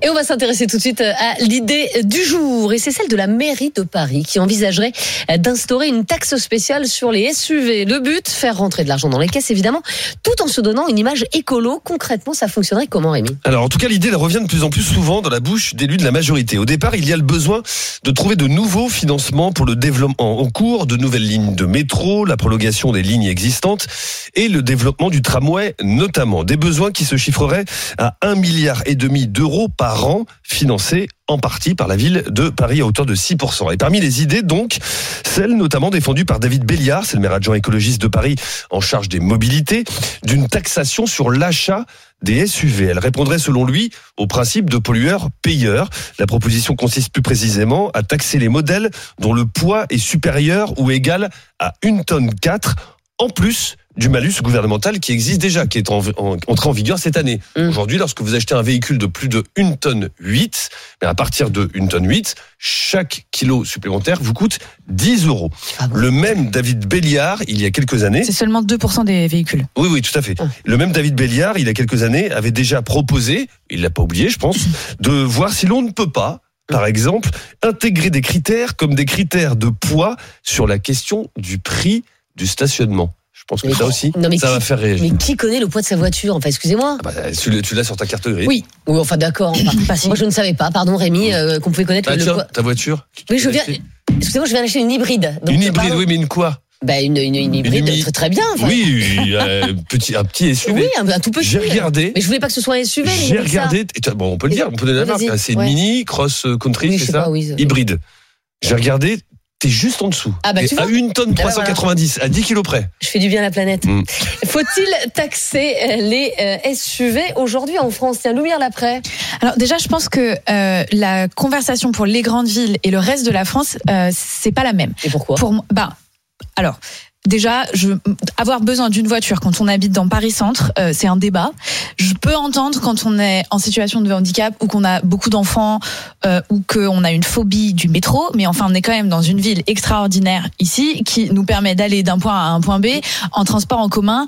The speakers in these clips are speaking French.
Et on va s'intéresser tout de suite à l'idée du jour. Et c'est celle de la mairie de Paris qui envisagerait d'instaurer une taxe spéciale sur les SUV. Le but, faire rentrer de l'argent dans les caisses, évidemment, tout en se donnant une image écolo. Concrètement, ça fonctionnerait comment, Rémi? Alors, en tout cas, l'idée revient de plus en plus souvent dans la bouche d'élus de la majorité. Au départ, il y a le besoin de trouver de nouveaux financements pour le développement en cours, de nouvelles lignes de métro, la prolongation des lignes existantes et le développement du tramway, notamment. Des besoins qui se chiffreraient à un milliard et demi d'euros par an, financés en partie par la ville de Paris à hauteur de 6%. Et parmi les idées, donc, celle notamment défendue par David Béliard, c'est le maire adjoint écologiste de Paris en charge des mobilités, d'une taxation sur l'achat des SUV. Elle répondrait selon lui au principe de pollueur-payeur. La proposition consiste plus précisément à taxer les modèles dont le poids est supérieur ou égal à une tonne 4 en plus du malus gouvernemental qui existe déjà, qui est en, en- entré en vigueur cette année. Mm. Aujourd'hui, lorsque vous achetez un véhicule de plus de 1 tonne 8, mais à partir de 1 tonne 8, chaque kilo supplémentaire vous coûte 10 euros. Ah bon Le même David Béliard, il y a quelques années, C'est seulement 2% des véhicules. oui, oui, tout à fait. Ah. Le même David Béliard, il y a quelques années, avait déjà proposé, il l'a pas oublié, je pense, de voir si l'on ne peut pas, par exemple, intégrer des critères comme des critères de poids sur la question du prix du stationnement. Je pense que Mais ça aussi, non, mais ça qui- va faire réagir. Mais qui connaît le poids de sa voiture Enfin, excusez-moi. Ah bah, tu l'as- sur ta carte grise. Oui, oui, enfin d'accord. moi, je ne savais pas, pardon Rémi, euh, qu'on pouvait connaître Ah, le tiens, poids. ta voiture. Oui, je viens. Excusez-moi, je viens d'acheter une hybride. Donc, Une hybride, pardon. oui, mais une quoi? Bah, une, une, une hybride, hymi- très, très bien. enfin. Oui, euh, petit, un petit SUV. Oui, un, un tout petit. J'ai regardé. Mais je voulais pas que ce soit un SUV. J'ai regardé. et Bon, on peut le dire, on peut donner la marque. C'est une ouais. mini cross country, Oui, c'est ça pas, oui. Hybride. J'ai regardé. T'es juste en dessous. Ah bah, tu à vois. une tonne Ah bah, 390, à 10 kilos près. Je fais du bien à la planète. Mm. Faut-il taxer euh, les euh, SUV aujourd'hui en France? Tiens, Lumière l'après. Alors déjà, je pense que euh, la conversation pour les grandes villes et le reste de la France, euh, c'est pas la même. Et pourquoi? Pour moi- bah, alors. Déjà, avoir besoin d'une voiture quand on habite dans Paris Centre, euh, c'est un débat. Je peux entendre quand on est en situation de handicap ou qu'on a beaucoup d'enfants euh, ou qu'on a une phobie du métro, mais enfin, on est quand même dans une ville extraordinaire ici qui nous permet d'aller d'un point A à un point B en transport en commun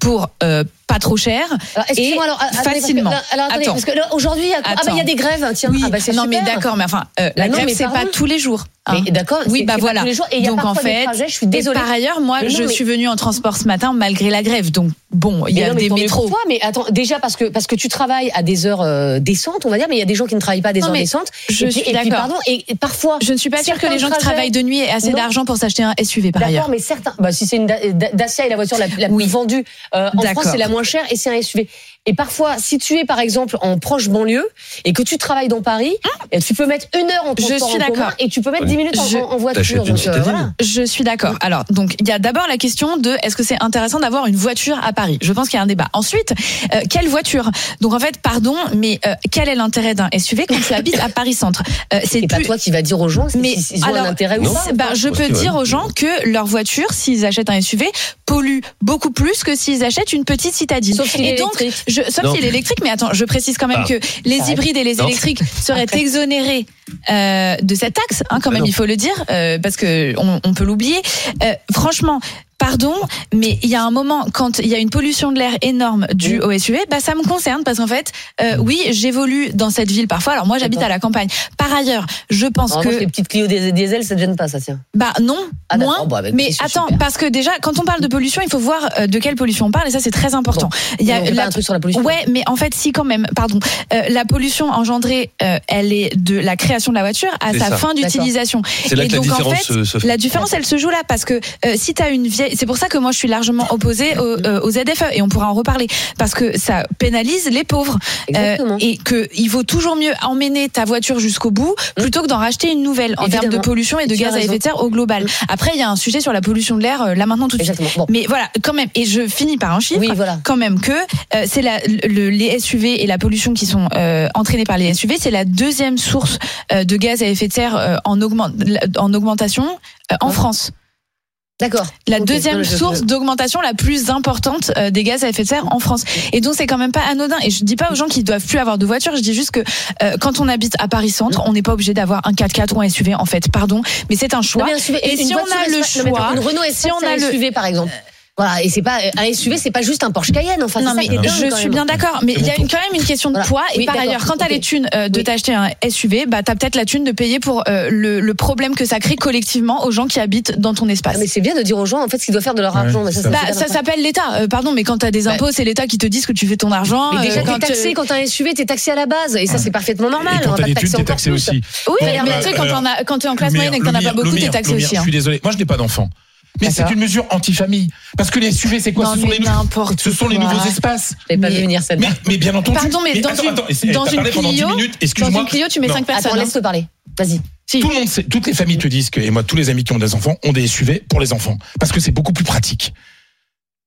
pour euh, pas trop cher. Alors, Et alors, attendez, parce que- facilement. là, alors, attendez, Attends. parce que là, aujourd'hui, il y a quoi Ah, bah, il y a des grèves, tiens. Oui, ah, bah, non mais d'accord, mais enfin, euh, Bah la non, grève c'est pas tous les jours. hein. D'accord, Oui, bah voilà. tous les jours. Et Donc en fait, trajets, je suis désolée. par ailleurs, moi, Mais non, je mais- suis venue en transport ce matin malgré la grève. Donc bon, il y a non, des métros. toi, mais attends, déjà parce que parce que tu travailles à des heures euh, décentes, on va dire, mais il y a des gens qui ne travaillent pas à des Non, heures décentes. je et puis, suis d'accord. pardon, et, parfois. Je ne suis pas sûre que les gens qui travaillent de nuit aient assez d'argent pour s'acheter un SUV par ailleurs. D'accord, mais certains. Bah, si c'est une Da- Da- Dacia et la voiture la, plus vendue euh, en. France, c'est la moins chère et c'est un SUV. Et parfois, si tu es par exemple en proche banlieue et que tu travailles dans Paris, et tu peux mettre une heure en Je transport suis en commun d'accord. et tu peux mettre 10 minutes en, Je- en- en T'achètes voiture. Donc, euh, voilà. Je suis d'accord. Alors, donc, il y a d'abord la question de est-ce que c'est intéressant d'avoir une voiture à Paris? Je pense qu'il y a un débat. Ensuite, euh, quelle voiture? Donc, en fait, pardon, mais euh, quel est l'intérêt d'un SUV quand tu habites à Paris Centre? Euh, C'est pas toi qui va dire aux gens Mais s'ils ils ont alors, un intérêt ou pas. Ben, je peux dire aux gens que leur voiture, s'ils achètent un SUV, pollue beaucoup plus que s'ils achètent une petite citadine. Sauf et donc. Je, sauf Non. s'il est électrique, mais attends, je précise quand même Ah. que les Arrête. hybrides et les Non. électriques seraient Après. exonérés euh, de cette taxe, hein, quand Ah même, non. il faut le dire, euh, parce que on, on peut l'oublier. Euh, franchement. Pardon, mais il y a un moment quand il y a une pollution de l'air énorme due Oui. au SUV, bah ça me concerne parce qu'en fait, euh, oui, j'évolue dans cette ville parfois. Alors moi, j'habite à la campagne. Par ailleurs, je pense que les petites Clio diesel, ça te gêne pas, ça tient. bah non, Ah, moins. Bon, avec mais des sous, attends, super. parce que déjà, quand on parle de pollution, il faut voir euh, de quelle pollution on parle, et ça c'est très important. Il Non, c'est pas un truc sur la pollution. Ouais, mais en fait, si quand même, pardon, Euh, la pollution engendrée, euh, elle est de la création de la voiture à sa ça. fin d'utilisation. C'est là Et que la donc en différence fait, se, la différence, elle se joue là parce que euh, si tu as une vieille, c'est pour ça que moi je suis largement opposée au, euh, aux ZFE et on pourra en reparler parce que ça pénalise les pauvres. Euh, et que il vaut toujours mieux emmener ta voiture jusqu'au bout plutôt que d'en racheter une nouvelle en termes de pollution et de Tu gaz à effet de serre au global. Mm. Après, il y a un sujet sur la pollution de l'air euh, là maintenant tout de suite. Bon. Mais voilà, quand même, et je finis par un chiffre Oui, voilà. quand même que euh, c'est la, le- les SUV et la pollution qui sont euh, entraînées par les SUV, c'est la deuxième source euh, de gaz à effet de serre euh, en, en augmentation euh, en. France. D'accord. La deuxième source d'augmentation la plus importante euh, des gaz à effet de serre en France. Et donc c'est quand même pas anodin. Et je dis pas aux gens qui doivent plus avoir de voiture, je dis juste que euh, quand on habite à Paris Centre, on n'est pas obligé d'avoir un 4x4 ou un SUV en fait. Pardon, mais c'est un choix. Non, mais un SUV, Et si on a le choix, une Renault si on a le- SUV par exemple. Voilà, et c'est pas un SUV, c'est pas juste un Porsche Cayenne. Enfin, Non mais ça dingue, je quand suis bien d'accord, mais il y a une- quand même une question de Voilà. poids. Et Oui, par ailleurs, quand t'as Ok. les thunes euh, de Oui. t'acheter un SUV, bah t'as peut-être la thune de payer pour euh, le, le problème que ça crée collectivement aux gens qui habitent dans ton espace. Ah, mais c'est bien de dire aux gens en fait ce qu'ils doivent faire de leur Ouais, argent. Mais ça, Bah, ça après. s'appelle l'État. Euh, pardon, mais quand t'as des Bah. impôts, c'est l'État qui te dit ce que tu fais ton argent. Mais déjà, euh, t'es quand, taxé euh, quand t'as un SUV, t'es taxé à la base. Et ça, c'est parfaitement normal. Et quand t'as des thunes, t'es taxé aussi. Oui, mais euh, tu sais, quand quand t'es en classe moyenne et que t'en as pas beaucoup, t'es taxé aussi. Je hein. suis désolé. Moi, je n'ai pas d'enfant. Mais c'est une mesure anti-famille. Parce que les SUV, c'est quoi? Non, Ce sont mais les nou- n'importe Ce sont les quoi. nouveaux espaces. J'avais pas Mais- venir Mais, celle-là. mais bien entendu. Pardon, mais dans attends, une- attends, dans une parlé pendant 10 Clio, minutes. Dans une Clio, tu mets Non. 5 personnes. Attends, laisse-le parler. Vas-y. Si. Tout le monde sait, toutes les familles te disent que, et moi, tous les amis qui ont des enfants ont des SUV pour les enfants. Parce que c'est beaucoup plus pratique.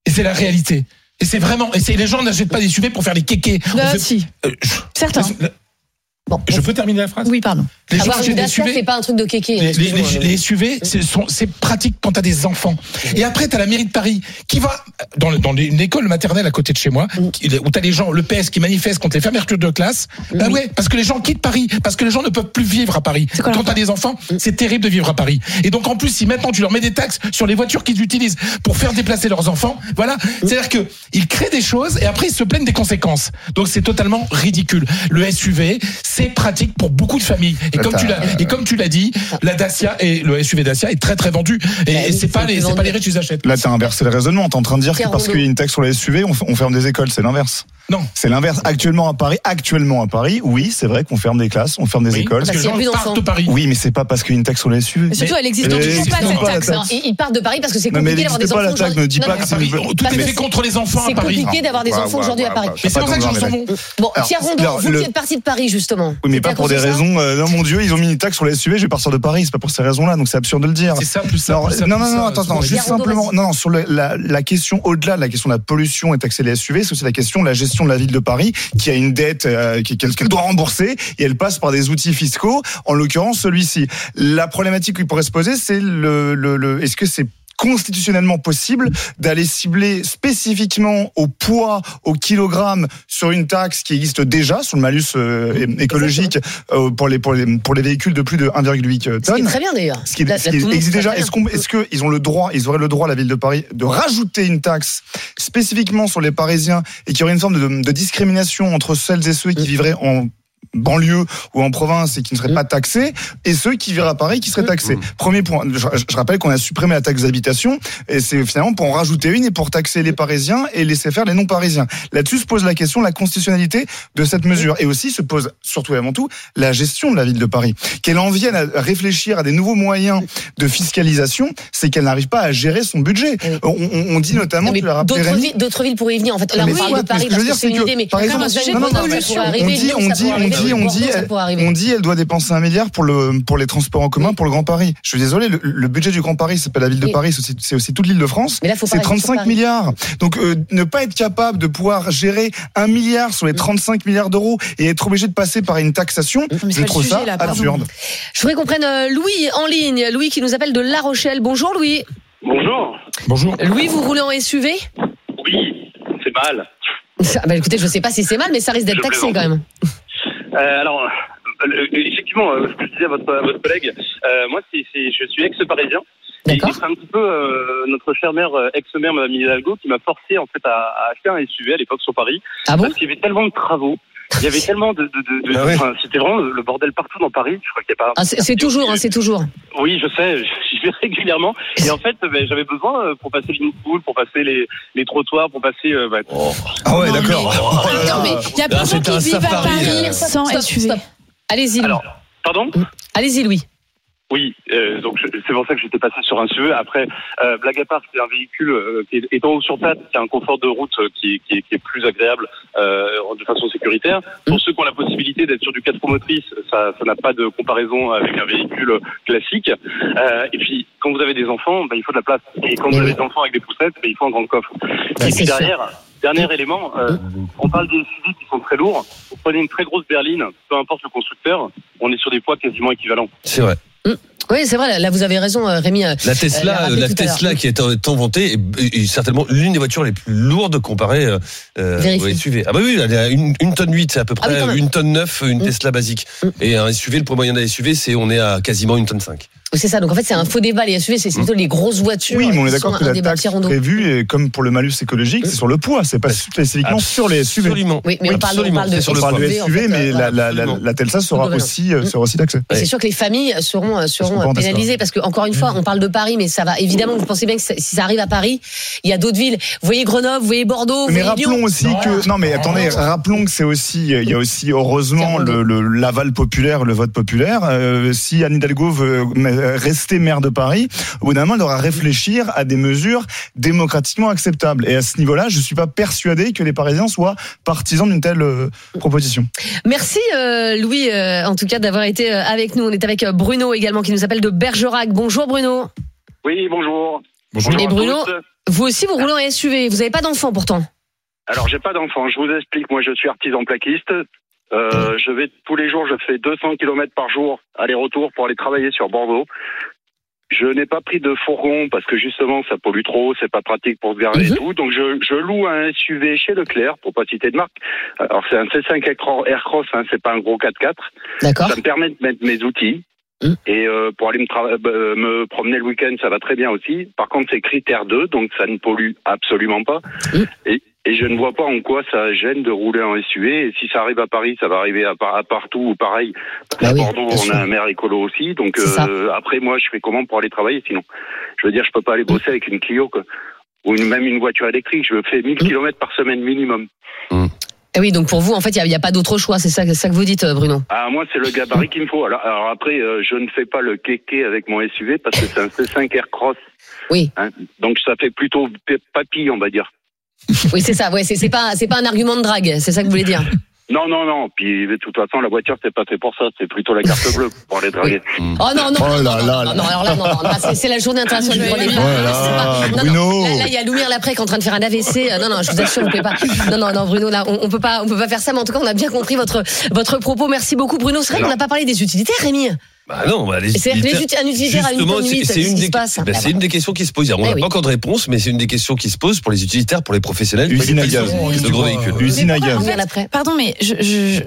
Et c'est la réalité. Et c'est vraiment, et les gens n'achètent pas des SUV pour faire les kékés. On Bah, fait- si, euh, je- certains. Bon, Je peux terminer la phrase? Oui, pardon. Les avoir une Dacia, c'est pas un truc de kéké. Les, les- SUV, c'est pratique quand t'as des enfants. Et après, t'as la mairie de Paris qui va dans, le- dans une école maternelle à côté de chez moi, Mm. qui- où t'as les gens, le PS qui manifeste contre les fermetures de classe. Bah Oui. ouais, parce que les gens quittent Paris, parce que les gens ne peuvent plus vivre à Paris. Quoi Quand t'as des enfants, Mm. c'est terrible de vivre à Paris. Et donc en plus, si maintenant tu leur mets des taxes sur les voitures qu'ils utilisent pour faire déplacer leurs enfants, voilà, Mm. c'est-à-dire que ils créent des choses et après ils se plaignent des conséquences. Donc c'est totalement ridicule. Le SUV, c'est pratique pour beaucoup de familles. Et comme tu l'as, et comme tu l'as dit, la Dacia et le SUV Dacia est très très vendu. Et, Bah et oui, c'est pas les, c'est pas les riches qui les achètent. Là, t'as inversé le raisonnement. T'es en train de dire que parce qu'il y a une taxe sur les SUV, on, ferme des écoles. C'est l'inverse. Non. C'est l'inverse. Actuellement à Paris, actuellement à Paris, oui, c'est vrai qu'on ferme des classes, on ferme des Oui, écoles. parce que les qu'il y a gens partent de Paris. Oui, mais c'est pas parce qu'il y a une taxe sur les SUV. Mais surtout, elle existe Mais- toujours pas, cette taxe. hein. Ils partent de Paris parce que c'est compliqué d'avoir des enfants. la taxe, aujourd'hui. ne dis Non, pas non, que À c'est Paris. Tout est fait c'est- contre les enfants C'est à Paris. compliqué d'avoir des enfants aujourd'hui à Paris. c'est pour ça que j'en bon. Pierre alors, vous qui êtes parti de Paris justement. Oui, mais pas pour des raisons. euh, non, mon Dieu, ils ont mis une taxe sur les SUV. Je vais partir de Paris. C'est pas pour ces raisons-là. Donc c'est absurde de le dire. C'est ça, plus ça. Alors, plus ça, non, non, non, attends, juste simplement, non, non, sur le- la, la question au-delà de la question de la pollution et taxer les SUV, c'est aussi la question de la gestion de la ville de Paris, qui a une dette euh, qu'elle doit rembourser et elle passe par des outils fiscaux, en l'occurrence celui-ci. La problématique qui pourrait se poser, c'est le, le, le est-ce que c'est constitutionnellement possible d'aller cibler spécifiquement au poids, au kilogramme sur une taxe qui existe déjà sur le malus euh, écologique euh, pour les pour les pour les véhicules de plus de 1,8 Ce qui est tonnes. très bien d'ailleurs. Ce qui, Là- ce existe déjà, est-ce qu'on, est-ce que ils ont le droit, ils auraient le droit, la ville de Paris, de rajouter une taxe spécifiquement sur les Parisiens et qu'il y aurait une forme de, de discrimination entre celles et ceux qui Mm. vivraient en banlieue ou en province et qui ne seraient Mm. pas taxés et ceux qui vivraient à Paris qui seraient taxés. Premier point. Je, je rappelle qu'on a supprimé la taxe d'habitation et c'est finalement pour en rajouter une et pour taxer les Parisiens et laisser faire les non-parisiens. Là-dessus se pose la question de la constitutionnalité de cette mesure et aussi se pose surtout et avant tout la gestion de la ville de Paris. Qu'elle en vienne à réfléchir à des nouveaux moyens de fiscalisation, c'est qu'elle n'arrive pas à gérer son budget. On, dit notamment, tu l'as rappelé D'autres villes, pourraient y venir. En fait, là, on parle de Paris parce que c'est une idée, mais par exemple, on dit, on dit, dit, on dit, arriver. on dit, elle doit dépenser un milliard pour le pour les transports en commun pour le Grand Paris. Je suis désolé, le, le budget du Grand Paris, c'est pas la ville de. Paris, c'est aussi, toute l'île de France. Mais là, faut pas C'est rester sur 35 Paris. milliards. Donc euh, ne pas être capable de pouvoir gérer un milliard sur les Mm. 35 milliards d'euros et être obligé de passer par une taxation, c'est je trouve ça là, absurde. Je voudrais qu'on prenne euh, Louis en ligne. Louis qui nous appelle de La Rochelle. Bonjour Louis. Bonjour. Bonjour. Louis, vous roulez en SUV Oui, c'est mal. Ah bah, Écoutez, je sais pas si c'est mal, mais ça risque d'être taxé plaisante. quand même. Euh, alors, euh, effectivement, euh, ce que je disais à votre, à votre collègue, euh, moi, c'est, c'est- je suis ex-parisien. C'est un petit peu euh, notre chère mère, ex-mère, Madame Hidalgo, qui m'a forcé en fait à, à acheter un SUV à l'époque sur Paris, Ah bon? Parce qu'il y avait tellement de travaux. Il y avait tellement de, de, de, de- Ah ouais. enfin, c'était vraiment le, bordel partout dans Paris. Je crois qu'il y a pas. Ah, C'est toujours, hein, c'est toujours. Oui, je sais, j'y vais régulièrement. Et en fait, ben, j'avais besoin euh, pour passer les pool, pour passer les, les trottoirs, pour passer. euh, bah, Ah ouais, d'accord. mais- Oh mais il y a plein de gens qui vivent à Paris euh. sans SUV. Allez-y, pardon? Allez-y, Louis. Oui, euh, donc c'est pour ça que j'étais passé sur un SUV. Après, euh, blague à part, c'est un véhicule euh, qui est étant haut sur plate, qui a un confort de route euh, qui est, qui qui est plus agréable euh, de façon sécuritaire. Pour ceux qui ont la possibilité d'être sur du 4 roues motrices, ça ça n'a pas de comparaison avec un véhicule classique. Euh, et puis, quand vous avez des enfants, bah, il faut de la place. Et quand vous Oui, avez des enfants avec des poussettes, bah, il faut un grand coffre. Ouais, et puis derrière, dernier élément, euh, on parle des SUV qui sont très lourds. Vous prenez une très grosse berline, peu importe le constructeur, on est sur des poids quasiment équivalents. C'est vrai. Oui, c'est vrai. Là, vous avez raison, euh, Rémi. euh, La l'a Tesla, la. Tesla qui est vantée est, certainement l'une des voitures les plus lourdes comparées euh, euh, Vérifie. au SUV. Ah bah oui, elle a une, une tonne 8, c'est à peu Ah oui, près une tonne 9, une Mm. Tesla basique. Mm. Et un SUV, le poids moyen d'un SUV, c'est on est à quasiment une tonne 5. C'est ça. Donc en fait, c'est un faux débat. Les SUV, c'est c'est plutôt les grosses voitures. Oui, mais on est qui d'accord que la taxe prévue, et comme pour le malus écologique, c'est sur le poids, c'est pas spécifiquement sur les SUV. Absolument. Oui, mais on parle, on parle de sur le SUV, en SUV, fait, mais euh, la, voilà. la, la, absolument. la Tesla sera aussi, euh, sera aussi taxée. C'est sûr que les familles seront, euh, seront pénalisées parce que, encore une fois, on parle de Paris, mais ça va évidemment, vous pensez bien que si ça arrive à Paris, il y a d'autres villes. Vous voyez Grenoble, vous voyez Bordeaux, vous Mais rappelons aussi que non mais attendez, rappelons que c'est aussi il y a aussi heureusement l'aval populaire, le vote populaire. Si Anne Hidalgo veut rester maire de Paris, au bout d'un moment, elle devra réfléchir à des mesures démocratiquement acceptables. Et à ce niveau-là, je suis pas persuadé que les Parisiens soient partisans d'une telle euh, proposition. Merci euh, Louis, euh, en tout cas, d'avoir été euh, avec nous. On est avec euh, Bruno également, qui nous appelle de Bergerac. Bonjour Bruno. Oui, bonjour. Bonjour. Et Bruno. Vous aussi, vous roulez en SUV. Vous n'avez pas d'enfant pourtant. Alors, j'ai pas d'enfant. Je vous explique. Moi, je suis artisan plaquiste. Euh, je vais tous les jours, je fais 200 km par jour aller-retour pour aller travailler sur Bordeaux. Je n'ai pas pris de fourgon parce que justement ça pollue trop, c'est pas pratique pour se garer Mhm. et tout. Donc je, je loue un SUV chez Leclerc pour pas citer de marque. Alors c'est un C5 Aircro- Aircross, hein, c'est pas un gros 4x4. D'accord. Ça me permet de mettre mes outils. Mhm. Et euh, pour aller me, euh, me promener le week-end, ça va très bien aussi. Par contre, c'est critère 2, donc ça ne pollue absolument pas. Mhm. Et, et je ne vois pas en quoi ça gêne de rouler en SUV. Et si ça arrive à Paris, ça va arriver à, par- à partout ou pareil. Bah à oui, Bordeaux, bien on a un maire écolo aussi. Donc euh, après, moi, je fais comment pour aller travailler sinon? Je veux dire, je peux pas aller bosser avec une Clio, quoi. Ou une, même une voiture électrique. Je fais 1000 Mhm. km par semaine minimum. Eh oui, donc pour vous, en fait, il n'y a, pas d'autre choix. C'est ça, que vous dites, euh, Bruno? Ah, moi, c'est le gabarit qu'il me faut. Alors, alors après, euh, je ne fais pas le kéké avec mon SUV parce que c'est un C5 Aircross. Oui. Hein. Donc, ça fait plutôt papy, on va dire. Oui, c'est ça. Ouais, c'est c'est pas, c'est pas un argument de drague. C'est ça que vous voulez dire. Non, non, non. Puis, de toute façon, la voiture, c'est pas fait pour ça. C'est plutôt la carte bleue pour aller draguer. Oh non, non, Oh non, là non, là non, là. non, alors là, non, non, là, c'est- la journée internationale du droit Oh là non, non, il y a Louis Laprec qui est en train de faire un AVC. Euh, Non, non, je vous assure, on peut pas. Non, non, non, Bruno, là, on, on peut pas, on peut pas faire ça. Mais en tout cas, on a bien compris votre, votre propos. Merci beaucoup, Bruno. C'est vrai qu'on n'a pas parlé des utilitaires, Rémi. Bah non, bah, les utilitaires- un utilitaire à une Justement, tonne c'est une, des- bah, une questions qui se posent. On Eh n'a oui. pas encore de réponse, mais c'est une des questions qui se posent pour les utilitaires, pour les professionnels, Usine à gaz. de gros véhicules. Usine à gaz. Pardon, mais je-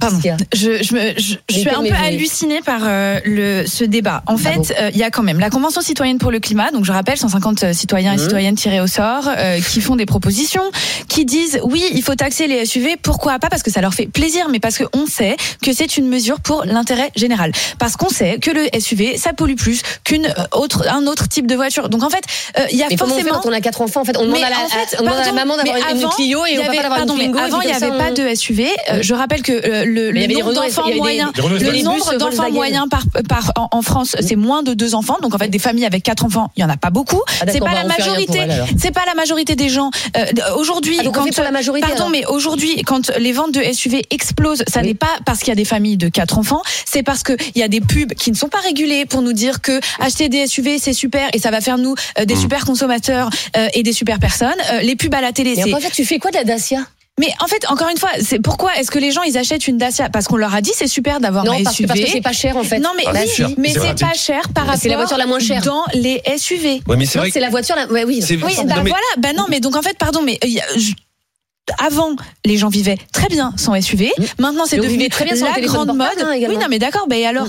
Pardon. Je, je, me, je, je suis un peu hallucinée par euh, le, ce débat. En Ah fait, bon euh, il y a quand même la Convention citoyenne pour le climat, donc je rappelle 150 citoyens et Mhm. citoyennes tirés au sort, euh, qui font des propositions, qui disent oui, il faut taxer les SUV. Pourquoi pas? Parce que ça leur fait plaisir, mais parce qu'on sait que c'est une mesure pour l'intérêt général. Parce qu'on sait que le SUV, ça pollue plus qu'une euh, autre, un autre type de voiture. Donc en fait, euh, il y a Mais comment on fait forcément quand on a quatre enfants? En fait, on demande à la, en fait, on demande à la pardon, maman d'avoir une, une Clio et au une pardon, mais Twingo. Avant, il n'y avait pas de SUV. Euh, je rappelle que euh, le, nombre d'enfants moyens, le nombre bus d'enfants moyens par, par en, en France, c'est moins de deux enfants. Donc en fait, des familles avec quatre enfants, il y en a pas beaucoup. Ah, c'est pas bah, la majorité. C'est pas la majorité des gens. Euh, aujourd'hui, Ah, donc on quand fait pour la majorité, Pardon, alors. mais aujourd'hui, quand les ventes de SUV explosent, ça Oui. n'est pas parce qu'il y a des familles de quatre enfants, c'est parce que il y a des pubs qui ne sont pas régulées pour nous dire que acheter des SUV c'est super et ça va faire nous euh, des super consommateurs euh, et des super personnes. Euh, les pubs à la télé, Et c'est en fait, tu fais quoi de la Dacia? Mais en fait, encore une fois, c'est pourquoi est-ce que les gens ils achètent une Dacia? Parce qu'on leur a dit c'est super d'avoir Non, un parce SUV. parce que c'est pas cher en fait. non mais Ah, oui, cher, mais c'est pas cher par rapport C'est la voiture la moins chère. dans les SUV. Ouais, mais c'est Non, vrai c'est la voiture la. Ouais, oui. C'est- Oui, Non, bah mais- voilà, bah non, mais donc en fait, pardon, mais euh, je- avant, les gens vivaient très bien sans SUV. Maintenant, c'est devenu très bien sans la téléphone grande mode. hein, oui, non, mais d'accord, bah et alors?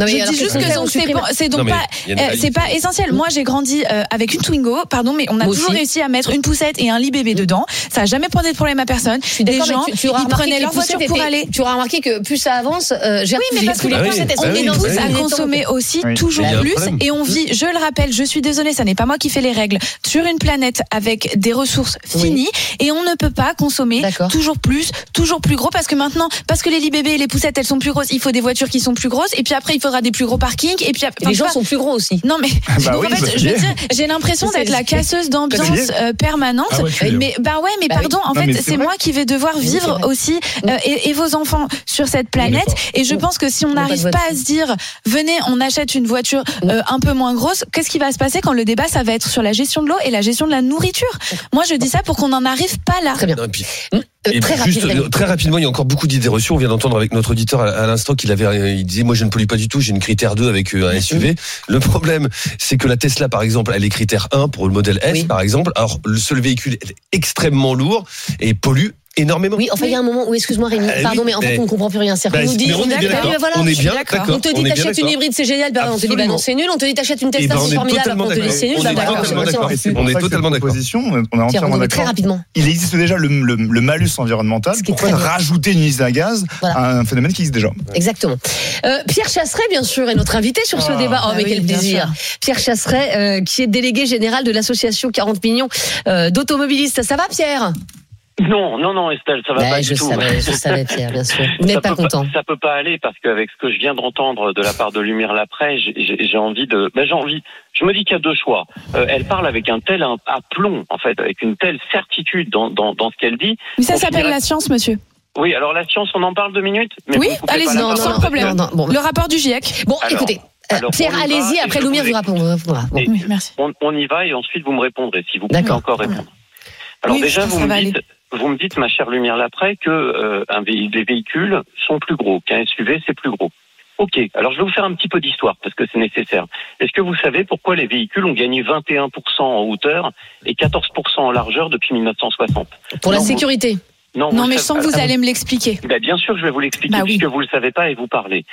Non, Je alors, dis juste que c'est pas- c'est donc Non, mais pas, il y a une réalité. c'est pas essentiel. Moi, j'ai grandi euh, avec une Twingo, pardon, mais on a Moi toujours aussi. réussi à mettre une poussette et un lit bébé dedans. Ça a jamais posé de problème à personne. Je suis Les d'accord, mais gens, tu, tu ils remarqué prenaient leur voiture pour aller. Tu auras remarqué que plus ça avance, euh, j'ai Oui, mais parce que les poussettes, elles sont on à consommer aussi Oui. toujours plus et on vit, je le rappelle, je suis désolée, ça n'est pas moi qui fais les règles, sur une planète avec des ressources finies et on ne peut pas consommer toujours plus, toujours plus gros parce que maintenant, parce que les lits bébés et les poussettes elles sont plus grosses, il faut des voitures qui sont plus grosses et puis après il faudra des plus gros parkings et puis après- Et les gens sont plus gros aussi. non mais Bah donc, oui, en fait, bah, je veux c'est dire, j'ai l'impression d'être la casseuse d'ambiance euh, permanente. Ah ouais, mais bah ouais, mais Bah oui. pardon, en Non, fait, c'est moi qui vais devoir vivre aussi euh, et, et vos enfants sur cette planète. Et je pense que si on n'arrive pas à se dire, venez, on achète une voiture euh, un peu moins grosse, qu'est-ce qui va se passer quand le débat ça va être sur la gestion de l'eau et la gestion de la nourriture? Moi, je dis ça pour qu'on n'en arrive pas là. Très bien. Et Euh, Et très rapide. euh, très rapidement, il y a encore beaucoup d'idées reçues. On vient d'entendre avec notre auditeur à, à l'instant qu'il avait, euh, il disait, moi, je ne pollue pas du tout. J'ai une critère 2 avec un SUV. Le problème, c'est que la Tesla, par exemple, elle est critère 1 pour le modèle S, Oui. par exemple. Alors, le seul véhicule est extrêmement lourd et pollue énormément. Oui, enfin, il y a un moment où, excuse-moi Rémi, Ah, pardon, oui, mais en fait, on ne comprend plus rien. C'est-à-dire Bah, qu'on nous dit, mais on est bien Bah, d'accord. voilà, On est bien. On te On dit, t'achètes une hybride, c'est génial, bah, on te dit, bah non, c'est nul. On te dit, t'achètes une Eh Tesla, ben, on c'est est formidable, totalement on te dit, c'est nul, On bah est d'accord. totalement c'est d'accord. On est on entièrement on d'accord. rapidement. Il existe déjà le, malus environnemental. Pourquoi rajouter une usine à gaz à un phénomène qui existe déjà Exactement. Euh, Pierre Chasseret, bien sûr, est notre invité sur ce Ah. débat. Oh, Ah mais quel plaisir. Pierre Chasseret, euh, qui est délégué général de l'association 40 millions euh, d'automobilistes. Ça va, Pierre? Non, non, non, Estelle, ça va pas Je du tout. savais, je savais, Pierre, bien sûr. Vous n'êtes pas peut content. Ça peut pas aller parce qu'avec ce que je viens d'entendre de la part de Lumière Laprès, j'ai- envie de. Ben, j'ai envie. Je me dis qu'il y a deux choix. Euh, elle parle avec un tel aplomb, en fait, avec une telle certitude dans, dans, dans ce qu'elle dit. Mais ça s'appelle la science, monsieur. Oui, alors la science, on en parle deux minutes. Mais Oui, allez-y, non, sans problème. que- Non, non, bon. Le rapport du GIEC. Bon, Alors, écoutez, euh, alors, Pierre, allez-y. Après, Lumière vous vous répondra. Bon. Oui, merci. on, on y va et ensuite vous me répondrez si vous pouvez encore répondre. Alors Oui, déjà vous me aller. dites, vous me dites ma chère lumière l'après que euh, un les véhicules sont plus gros qu'un SUV c'est plus gros. Ok, alors je vais vous faire un petit peu d'histoire parce que c'est nécessaire. Est-ce que vous savez pourquoi les véhicules ont gagné 21% en hauteur et 14% en largeur depuis 1960 Pour la sécurité. Non, mais sens que vous allez me l'expliquer. ben, bien sûr, je vais vous l'expliquer Bah oui. puisque vous le savez pas et vous parlez.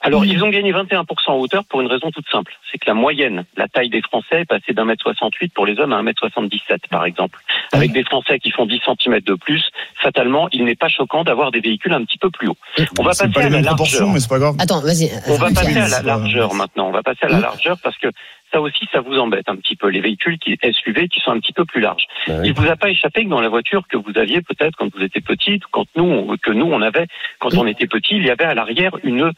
Alors, ils ont gagné 21% en hauteur pour une raison toute simple. C'est que la moyenne, la taille des Français est passée d'un mètre 68 pour les hommes à un mètre 77, par exemple. Avec des Français qui font 10 cm de plus, fatalement, il n'est pas choquant d'avoir des véhicules un petit peu plus hauts. On va passer pas à la largeur. proportions, mais c'est pas grave. Attends, vas-y. On va passer à la largeur maintenant. On va passer à la largeur parce que ça aussi, ça vous embête un petit peu. Les véhicules qui SUV qui sont un petit peu plus larges. Bah oui. Il vous a pas échappé que dans la voiture que vous aviez peut-être quand vous étiez petite, quand nous, que nous on avait quand on était petit, il y avait à l'arrière une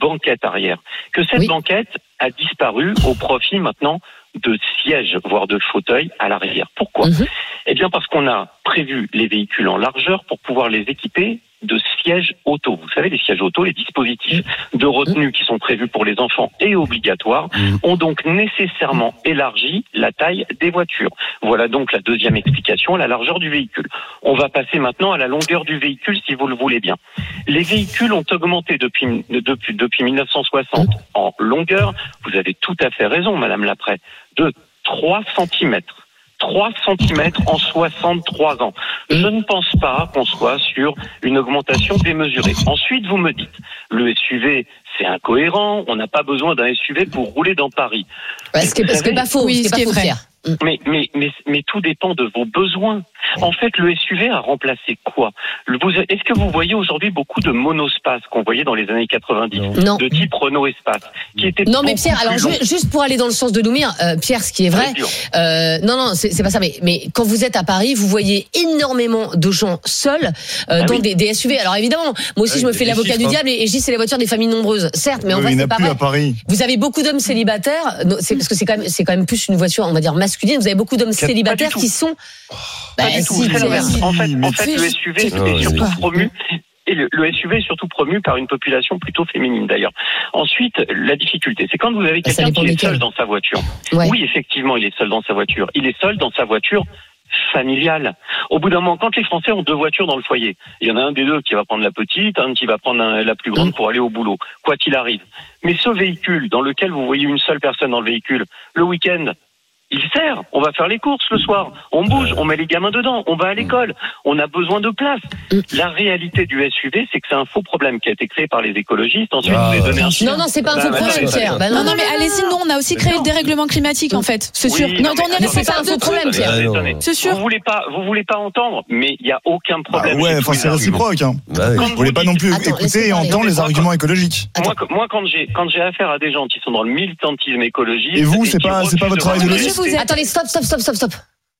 banquette arrière. Que cette Oui. banquette a disparu au profit maintenant de sièges, voire de fauteuils à l'arrière. Pourquoi? Mhm. Eh bien parce qu'on a prévu les véhicules en largeur pour pouvoir les équiper de sièges auto. Vous savez, les sièges auto, les dispositifs de retenue qui sont prévus pour les enfants et obligatoires, Mhm. ont donc nécessairement élargi la taille des voitures. Voilà donc la deuxième explication, la largeur du véhicule. On va passer maintenant à la longueur du véhicule, si vous le voulez bien. Les véhicules ont augmenté depuis, depuis, depuis 1960 en longueur. Vous avez tout à fait raison, Madame Lapré, de 3 cm. 3 cm en 63 ans. Je ne pense pas qu'on soit sur une augmentation démesurée. Ensuite, vous me dites, le SUV, c'est incohérent, on n'a pas besoin d'un SUV pour rouler dans Paris. Pas faux, Oui, ce qui est ce pas qui est faux, vrai. Mm. Mais, mais, mais, mais tout dépend de vos besoins. En fait, le SUV a remplacé quoi? Est-ce que vous voyez aujourd'hui beaucoup de monospace qu'on voyait dans les années 90 Non. de type Renault Espace qui était Non, mais Pierre, alors juste pour aller dans le sens de Loumir, euh, Pierre, ce qui est vrai, euh, non, non, c'est pas ça, mais, mais quand vous êtes à Paris, vous voyez énormément de gens seuls euh, Ah dans oui. des, des SUV. Alors évidemment, moi aussi, Ouais, je me fais l'avocat du hein. diable et, et je dis c'est les voitures des familles nombreuses, certes, mais en Oui, vrai, il n'y c'est en pas a plus vrai. à Paris. Vous avez beaucoup d'hommes célibataires, parce que c'est quand même c'est quand même plus une voiture, on va dire masculine. Vous avez beaucoup d'hommes célibataires qui sont. Bah, du tout, l'inverse. En fait, en le SUV est surtout promu. Et le, le SUV est surtout promu par une population plutôt féminine d'ailleurs. Ensuite, la difficulté, c'est quand vous avez ça quelqu'un qui est seul dans sa voiture. Ouais. Oui, effectivement, il est seul dans sa voiture. Il est seul dans sa voiture familiale. Au bout d'un moment, quand les Français ont deux voitures dans le foyer, il y en a un des deux qui va prendre la petite, un qui va prendre la plus grande pour aller au boulot, quoi qu'il arrive. Mais ce véhicule dans lequel vous voyez une seule personne dans le véhicule, le week-end, il sert. On va faire les courses le soir. On bouge, on met les gamins dedans, on va à l'école. On a besoin de place. La réalité du SUV, c'est que c'est un faux problème qui a été créé par les écologistes. Ensuite, Ah, vous avez donné un Non, non, c'est pas un Bah, faux bah, problème, bah, Pierre. bah, Bah, Non, non, mais allez-y, non, on a aussi créé le dérèglement climatique, en fait. C'est Oui, sûr. non, Non, mais on y attendez, c'est pas un faux problème, Pierre. Ah, non. C'est sûr. Vous voulez pas, vous voulez pas entendre, mais il y a aucun Bah problème. ouais, J'ai enfin c'est réciproque. Hein. Bah Vous voulez pas non plus écouter et entendre les arguments écologiques. Moi, quand j'ai quand j'ai affaire à des gens qui sont dans le militantisme écologiste Et vous, c'est pas- c'est pas votre travail de Vous êtes- Attendez, stop, stop, stop, stop, stop.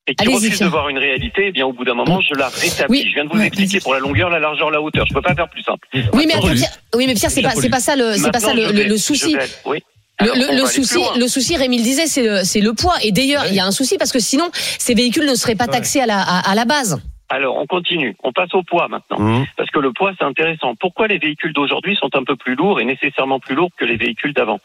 et qui refusent de voir une réalité, eh bien au bout d'un moment, je la rétablis. Oui. Je viens de vous Ouais, expliquer pour la longueur, la largeur, la hauteur. Je peux pas faire plus simple. Oui, mais. Pierre, oui, mais Pierre, c'est pas, c'est pas ça le, c'est pas ça le, vais- souci. vais- oui. Le, Alors, souci, le souci, Rémi le disait, c'est le, c'est le poids. Et d'ailleurs, il y a un souci parce que sinon, ces véhicules ne seraient pas taxés à la, à, à la base. Alors, on continue. On passe au poids maintenant. Mmh. Parce que le poids, c'est intéressant. Pourquoi les véhicules d'aujourd'hui sont un peu plus lourds et nécessairement plus lourds que les véhicules d'avant?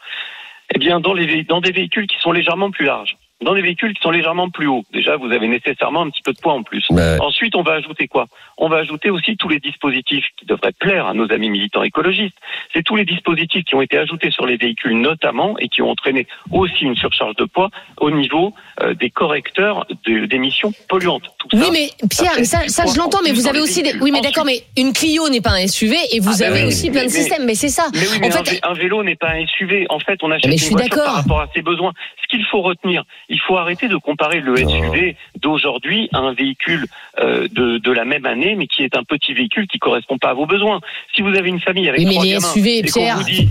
Eh bien, dans, les, dans des véhicules qui sont légèrement plus larges, dans des véhicules qui sont légèrement plus hauts. Déjà, vous avez nécessairement un petit peu de poids en plus. Ouais. Ensuite, on va ajouter quoi? On va ajouter aussi tous les dispositifs qui devraient plaire à nos amis militants écologistes. C'est tous les dispositifs qui ont été ajoutés sur les véhicules notamment et qui ont entraîné aussi une surcharge de poids au niveau euh, des correcteurs de- d'émissions polluantes. Tout Oui, ça, mais Pierre, ça, ça je l'entends, en mais vous avez aussi des. Oui, mais d'accord, mais une Clio n'est pas un SUV et vous Ah, bah avez oui, aussi plein de mais- systèmes, mais c'est ça. Mais oui, mais en un, fait, vé- un vélo n'est pas un SUV. En fait, on achète Mais je une suis voiture par rapport à ses besoins. Ce qu'il faut retenir, il faut arrêter de comparer le SUV d'aujourd'hui à un véhicule euh, de, de la même année, mais qui est un petit véhicule qui correspond pas à vos besoins. Si vous avez une famille avec Oui, mais trois les gamins SUV, Pierre. vous dit,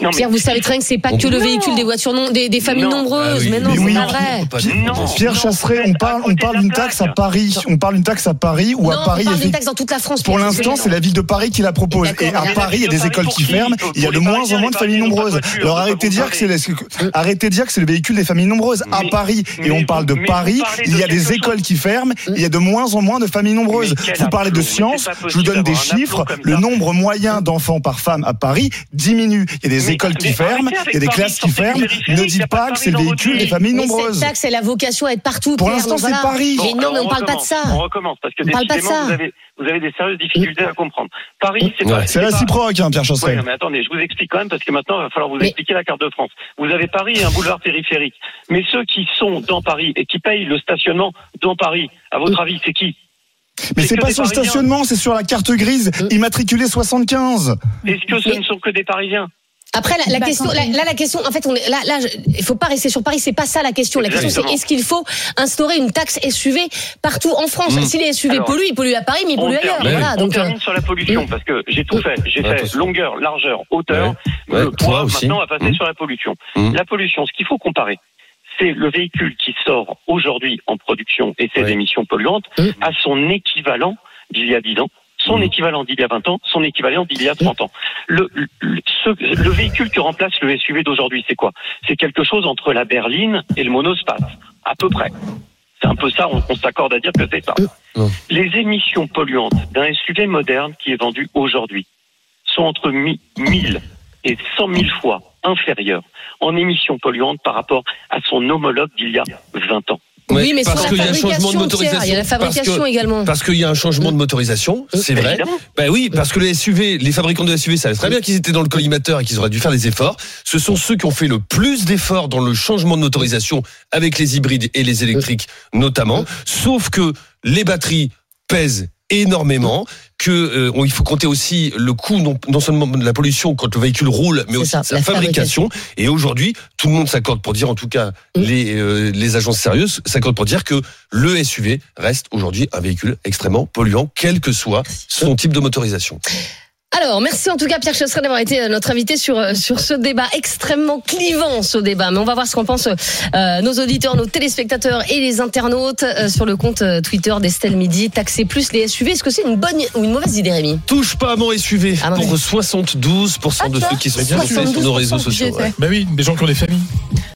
non, mais Pierre, vous savez très bien que c'est pas que le véhicule des voitures non, des, des familles Non. nombreuses. Ah oui, mais non, mais c'est oui. pas vrai. Non. Pierre Chasseret, on parle, on parle d'une taxe à. Paris. On parle d'une taxe à Paris ou à Paris. on parle d'une taxe dans toute la France. Pour l'instant, c'est la ville de Paris qui la propose. Et à Paris, il y a des de écoles qui ferment. Il y a de moins en moins de les familles nombreuses. Alors arrêtez de dire que c'est les- arrêtez de dire que c'est le véhicule des familles nombreuses. À Paris, et mais on parle de Paris, il y a de des écoles qui ferment. Il y a de moins en moins de familles nombreuses. Vous parlez de pas Je vous donne des chiffres. Le nombre moyen d'enfants par femme à Paris diminue. Il y a des Mais- écoles qui ferment. Il y a des classes qui ferment. Ne dites pas que c'est le véhicule des familles nombreuses. cette taxe, elle a vocation à être partout. Pour l'instant, c'est. Paris. Mais non, mais on parle pas de ça. On recommence parce que On parle pas de décidément, ça. vous avez, vous avez des sérieuses difficultés à comprendre. Paris, c'est Ouais. pas. C'est réciproque, hein, Pierre non, mais attendez, je vous explique quand même parce que maintenant, il va falloir vous Mais- expliquer la carte de France. Vous avez Paris et un boulevard périphérique. Mais ceux qui sont dans Paris et qui payent le stationnement dans Paris, à votre avis, c'est qui Mais c'est pas sur le Parisiens. stationnement, c'est sur la carte grise, immatriculée 75. Est-ce que ce Mais- ne sont que des Parisiens Après, la, la question, là, la question, en fait, on est, là, là, je- il faut pas rester sur Paris. C'est pas ça la question. La question, c'est est-ce qu'il faut instaurer une taxe SUV partout en France? Si les SUV Alors, polluent, ils polluent à Paris, mais ils polluent ailleurs. termine, Voilà. on Donc, euh, termine sur la pollution parce que j'ai tout fait. J'ai fait longueur, largeur, hauteur, Ouais. le Ouais, toi poids. aussi. Maintenant, on va passer Mmh. sur la pollution. Mmh. La pollution, ce qu'il faut comparer, c'est le véhicule qui sort aujourd'hui en production et ses émissions polluantes Mmh. à son équivalent d'il y a 10 ans. Son Mmh. équivalent d'il y a 20 ans, son équivalent d'il y a 30 ans. Le, le, ce- le véhicule qui remplace le SUV d'aujourd'hui, c'est quoi? C'est quelque chose entre la berline et le monospace, à peu près. C'est un peu ça, on, on s'accorde à dire que c'est ça. Mmh. Les émissions polluantes d'un SUV moderne qui est vendu aujourd'hui sont entre mi- 1000 et 100 000 fois inférieures en émissions polluantes par rapport à son homologue d'il y a 20 ans. Ouais, oui, mais parce qu'il y a un changement de motorisation. Pierre, il y a la Parce fabrication que- également. Parce qu'il y a un changement de motorisation, c'est vrai. Évidemment. Ben oui, parce que les SUV, les fabricants de SUV savaient très bien qu'ils étaient dans le collimateur et qu'ils auraient dû faire des efforts. Ce sont ceux qui ont fait le plus d'efforts dans le changement de motorisation avec les hybrides et les électriques notamment. Sauf que les batteries pèsent énormément, que euh, on- il faut compter aussi le coût non, non seulement de la pollution quand le véhicule roule, mais aussi ça, de sa la fabrication. Et aujourd'hui, tout le monde s'accorde pour dire, en tout cas, Mm. les euh, les agences sérieuses s'accordent pour dire que le SUV reste aujourd'hui un véhicule extrêmement polluant, quel que soit son type de motorisation. Alors, merci en tout cas Pierre Chasseret d'avoir été euh, notre invité sur euh, sur ce débat extrêmement clivant, ce débat. Mais on va voir ce qu'en pensent euh, nos auditeurs, nos téléspectateurs et les internautes euh, sur le compte Twitter d'Estelle Midi. Taxer plus les SUV, est-ce que c'est une bonne ou une mauvaise idée, Rémi? Touche pas à mon SUV Ah non. pour 72% de Ah, ceux qui sont sur nos 72% réseaux sociaux. Ouais. Bah oui, des gens qui ont des familles.